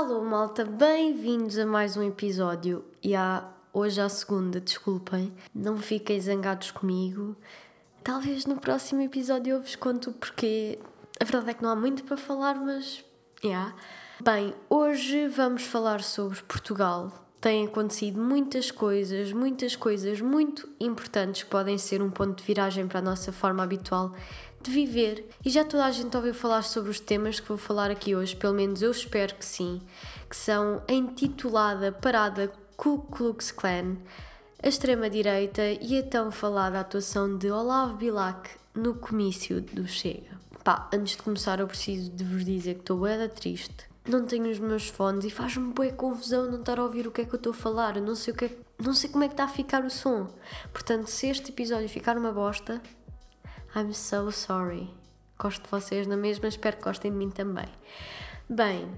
Alô malta, bem-vindos a mais um episódio e há hoje à segunda, desculpem, não fiquem zangados comigo. Talvez no próximo episódio eu vos conto porque a verdade é que não há muito para falar, mas yeah. Bem, hoje vamos falar sobre Portugal. Têm acontecido muitas coisas, muitas coisas muito importantes que podem ser um ponto de viragem para a nossa forma habitual de viver. E já toda a gente ouviu falar sobre os temas que vou falar aqui hoje, pelo menos eu espero que sim, que são a intitulada Parada Ku Klux Klan, a extrema-direita e a tão falada atuação de Olavo Bilac no comício do Chega. Pá, antes de começar eu preciso de vos dizer que estou bué triste. Não tenho os meus fones e faz-me bué confusão não estar a ouvir o que é que eu estou a falar. Não sei o que é, não sei como é que está a ficar o som. Portanto, se este episódio ficar uma bosta, I'm so sorry. Gosto de vocês na mesma, espero que gostem de mim também. Bem,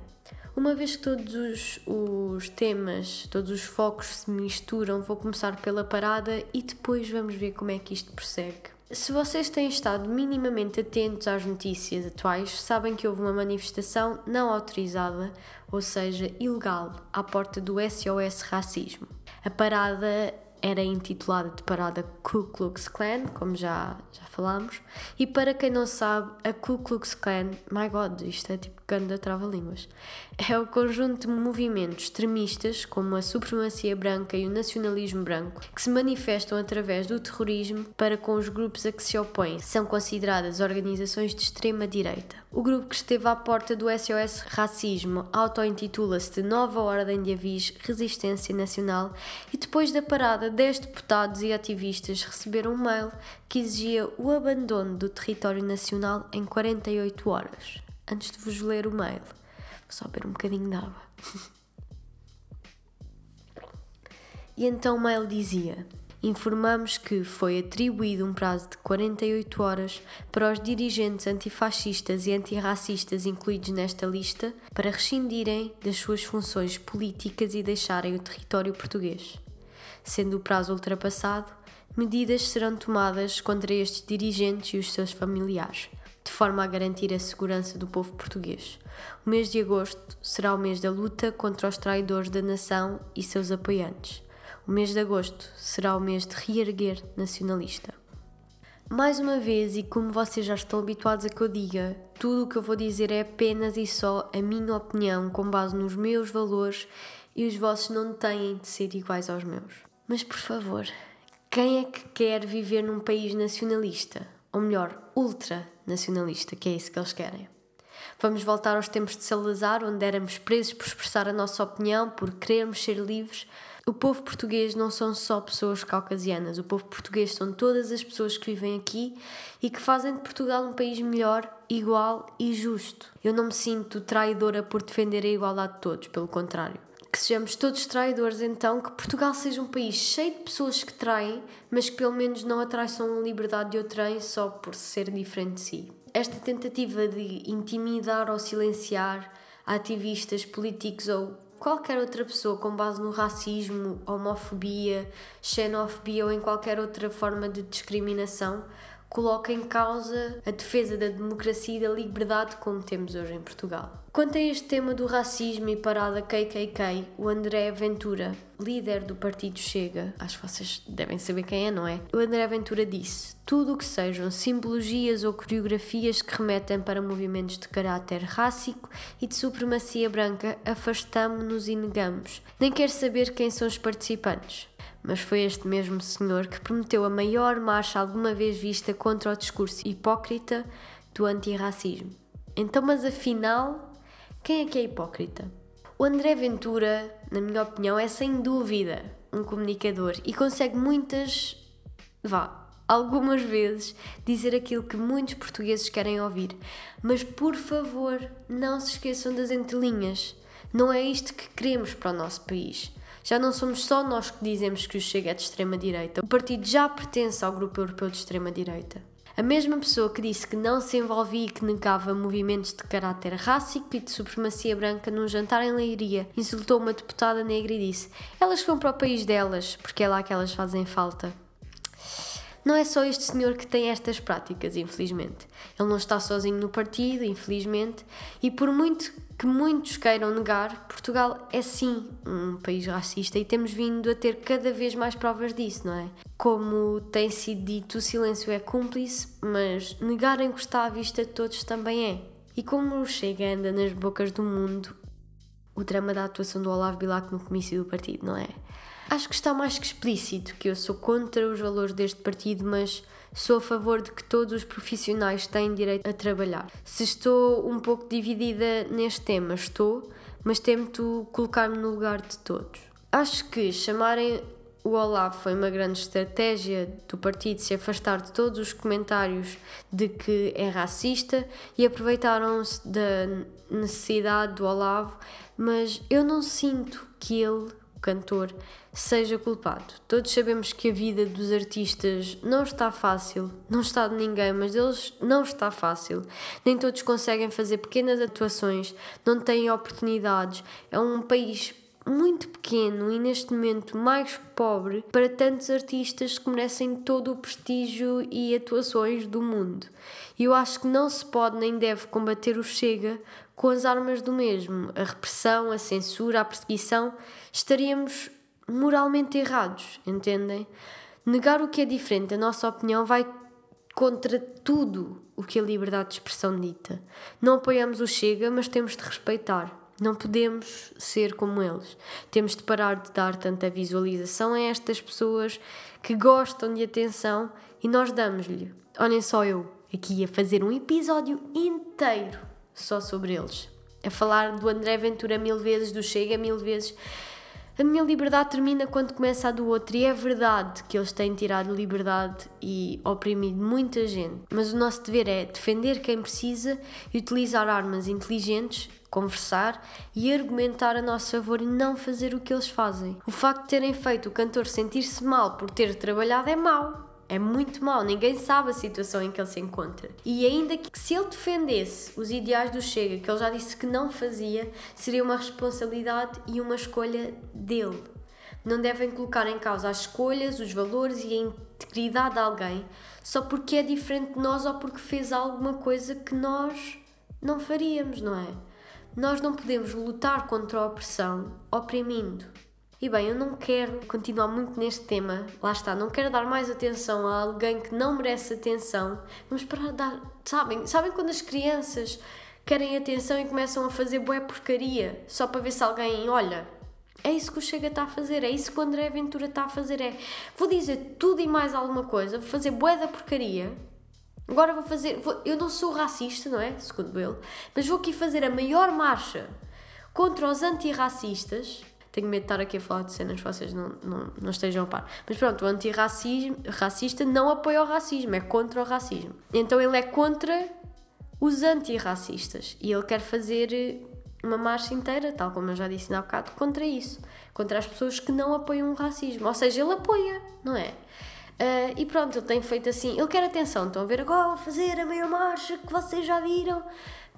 uma vez que todos os, os temas, todos os focos se misturam, vou começar pela parada e depois vamos ver como é que isto prossegue. Se vocês têm estado minimamente atentos às notícias atuais, sabem que houve uma manifestação não autorizada, ou seja, ilegal, à porta do SOS Racismo. A parada era intitulada de parada Ku Klux Klan, como já, já falámos. E para quem não sabe, a Ku Klux Klan, my god, isto é tipo ganda trava-línguas, é o conjunto de movimentos extremistas, como a supremacia branca e o nacionalismo branco, que se manifestam através do terrorismo para com os grupos a que se opõem. São consideradas organizações de extrema-direita. O grupo que esteve à porta do SOS Racismo auto-intitula-se de Nova Ordem de Avis Resistência Nacional e depois da parada 10 deputados e ativistas receberam um mail que exigia o abandono do território nacional em 48 horas. Antes de vos ler o mail, vou só beber um bocadinho de água. e então o mail dizia: Informamos que foi atribuído um prazo de 48 horas para os dirigentes antifascistas e antirracistas incluídos nesta lista para rescindirem das suas funções políticas e deixarem o território português. Sendo o prazo ultrapassado, medidas serão tomadas contra estes dirigentes e os seus familiares, de forma a garantir a segurança do povo português. O mês de agosto será o mês da luta contra os traidores da nação e seus apoiantes. O mês de agosto será o mês de reerguer nacionalista. Mais uma vez, e como vocês já estão habituados a que eu diga, tudo o que eu vou dizer é apenas e só a minha opinião com base nos meus valores e os vossos não têm de ser iguais aos meus. Mas por favor, quem é que quer viver num país nacionalista? Ou melhor, ultranacionalista, que é isso que eles querem. Vamos voltar aos tempos de Salazar, onde éramos presos por expressar a nossa opinião, por querermos ser livres. O povo português não são só pessoas caucasianas, o povo português são todas as pessoas que vivem aqui e que fazem de Portugal um país melhor, igual e justo. Eu não me sinto traidora por defender a igualdade de todos, pelo contrário que sejamos todos traidores, então que Portugal seja um país cheio de pessoas que traem, mas que pelo menos não atraiçam a liberdade de outrem só por ser diferente de si. Esta tentativa de intimidar ou silenciar ativistas, políticos ou qualquer outra pessoa com base no racismo, homofobia, xenofobia ou em qualquer outra forma de discriminação coloca em causa a defesa da democracia e da liberdade como temos hoje em Portugal. Quanto a este tema do racismo e parada KKK, o André Ventura, líder do partido Chega, acho que vocês devem saber quem é, não é? O André Ventura disse: tudo o que sejam simbologias ou coreografias que remetem para movimentos de caráter rássico e de supremacia branca, afastamo-nos e negamos. Nem quer saber quem são os participantes mas foi este mesmo senhor que prometeu a maior marcha alguma vez vista contra o discurso hipócrita do antirracismo. Então, mas afinal, quem é que é hipócrita? O André Ventura, na minha opinião, é sem dúvida um comunicador e consegue muitas, vá, algumas vezes dizer aquilo que muitos portugueses querem ouvir. Mas por favor, não se esqueçam das entrelinhas. Não é isto que queremos para o nosso país. Já não somos só nós que dizemos que o Chega é de extrema-direita. O partido já pertence ao grupo europeu de extrema-direita. A mesma pessoa que disse que não se envolvia e que negava movimentos de caráter rássico e de supremacia branca num jantar em Leiria insultou uma deputada negra e disse: Elas vão para o país delas, porque é lá que elas fazem falta. Não é só este senhor que tem estas práticas, infelizmente. Ele não está sozinho no partido, infelizmente, e por muito que muitos queiram negar, Portugal é sim um país racista e temos vindo a ter cada vez mais provas disso, não é? Como tem sido dito, o silêncio é cúmplice, mas negar em que está à vista de todos também é. E como Chega anda nas bocas do mundo, o drama da atuação do Olavo Bilac no comício do partido, não é? Acho que está mais que explícito que eu sou contra os valores deste partido, mas sou a favor de que todos os profissionais têm direito a trabalhar. Se estou um pouco dividida neste tema, estou, mas tento colocar-me no lugar de todos. Acho que chamarem o Olavo foi uma grande estratégia do partido se afastar de todos os comentários de que é racista e aproveitaram-se da necessidade do Olavo, mas eu não sinto que ele cantor, seja culpado. Todos sabemos que a vida dos artistas não está fácil, não está de ninguém, mas deles não está fácil. Nem todos conseguem fazer pequenas atuações, não têm oportunidades. É um país muito pequeno e neste momento mais pobre para tantos artistas que merecem todo o prestígio e atuações do mundo. E eu acho que não se pode nem deve combater o Chega com as armas do mesmo, a repressão, a censura, a perseguição, estaríamos moralmente errados, entendem? Negar o que é diferente da nossa opinião vai contra tudo o que a liberdade de expressão dita. Não apoiamos o Chega, mas temos de respeitar. Não podemos ser como eles. Temos de parar de dar tanta visualização a estas pessoas que gostam de atenção e nós damos-lhe. Olhem só eu aqui a fazer um episódio inteiro só sobre eles. A falar do André Ventura mil vezes, do Chega mil vezes. A minha liberdade termina quando começa a do outro, e é verdade que eles têm tirado liberdade e oprimido muita gente, mas o nosso dever é defender quem precisa e utilizar armas inteligentes, conversar e argumentar a nosso favor e não fazer o que eles fazem. O facto de terem feito o cantor sentir-se mal por ter trabalhado é mau. É muito mau, ninguém sabe a situação em que ele se encontra. E ainda que se ele defendesse os ideais do Chega, que ele já disse que não fazia, seria uma responsabilidade e uma escolha dele. Não devem colocar em causa as escolhas, os valores e a integridade de alguém só porque é diferente de nós ou porque fez alguma coisa que nós não faríamos, não é? Nós não podemos lutar contra a opressão oprimindo. E bem, eu não quero continuar muito neste tema, lá está, não quero dar mais atenção a alguém que não merece atenção. Vamos parar de dar. Sabem? Sabem quando as crianças querem atenção e começam a fazer boé porcaria só para ver se alguém olha? É isso que o Chega está a fazer, é isso que o André Ventura está a fazer. É vou dizer tudo e mais alguma coisa, vou fazer boé da porcaria. Agora vou fazer. Vou, eu não sou racista, não é? Segundo ele, mas vou aqui fazer a maior marcha contra os antirracistas tenho medo de estar aqui a falar de cenas que vocês não, não, não estejam a par. Mas pronto, o antirracista não apoia o racismo, é contra o racismo. Então ele é contra os antirracistas e ele quer fazer uma marcha inteira, tal como eu já disse há bocado, contra isso. Contra as pessoas que não apoiam o racismo. Ou seja, ele apoia, não é? Uh, e pronto, ele tem feito assim. Ele quer atenção. Estão a ver agora, vou fazer a maior marcha que vocês já viram.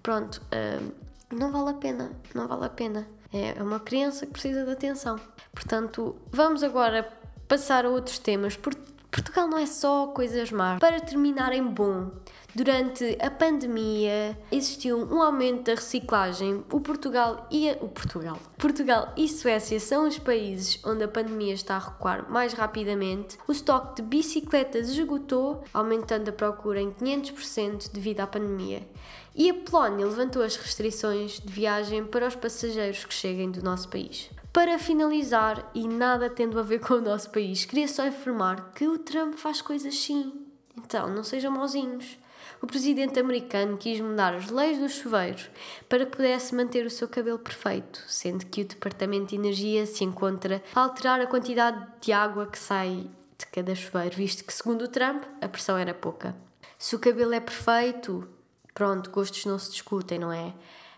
Pronto, uh, não vale a pena. Não vale a pena. É uma criança que precisa de atenção. Portanto, vamos agora passar a outros temas. Portugal não é só coisas más. Para terminar em bom, durante a pandemia existiu um aumento da reciclagem. O Portugal e a, o Portugal, Portugal e Suécia são os países onde a pandemia está a recuar mais rapidamente. O estoque de bicicletas esgotou, aumentando a procura em 500% devido à pandemia. E a Polónia levantou as restrições de viagem para os passageiros que cheguem do nosso país. Para finalizar, e nada tendo a ver com o nosso país, queria só informar que o Trump faz coisas sim. Então, não sejam mauzinhos. O presidente americano quis mudar as leis dos chuveiros para que pudesse manter o seu cabelo perfeito, sendo que o Departamento de Energia se encontra a alterar a quantidade de água que sai de cada chuveiro, visto que, segundo o Trump, a pressão era pouca. Se o cabelo é perfeito, Pronto, gostos não se discutem, não é?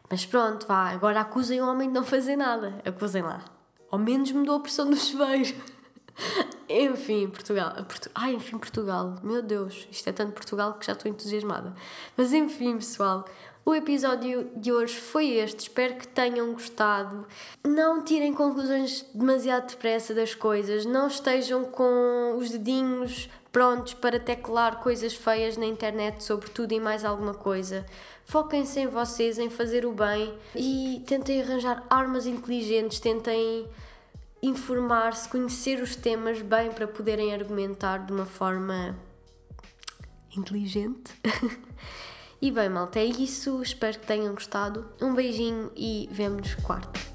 Mas pronto, vá, agora acusem o homem de não fazer nada. Acusem lá. Ao menos mudou a pressão do chuveiro. enfim, Portugal. Portu... Ai, enfim, Portugal. Meu Deus, isto é tanto Portugal que já estou entusiasmada. Mas enfim, pessoal, O episódio de hoje foi este, espero que tenham gostado. Não tirem conclusões demasiado depressa das coisas, não estejam com os dedinhos prontos para teclar coisas feias na internet sobre tudo e mais alguma coisa. Foquem-se em vocês, em fazer o bem e tentem arranjar armas inteligentes, tentem informar-se, conhecer os temas bem para poderem argumentar de uma forma inteligente. e bem, malta, é isso. Espero que tenham gostado. Um beijinho e vemo-nos quarta.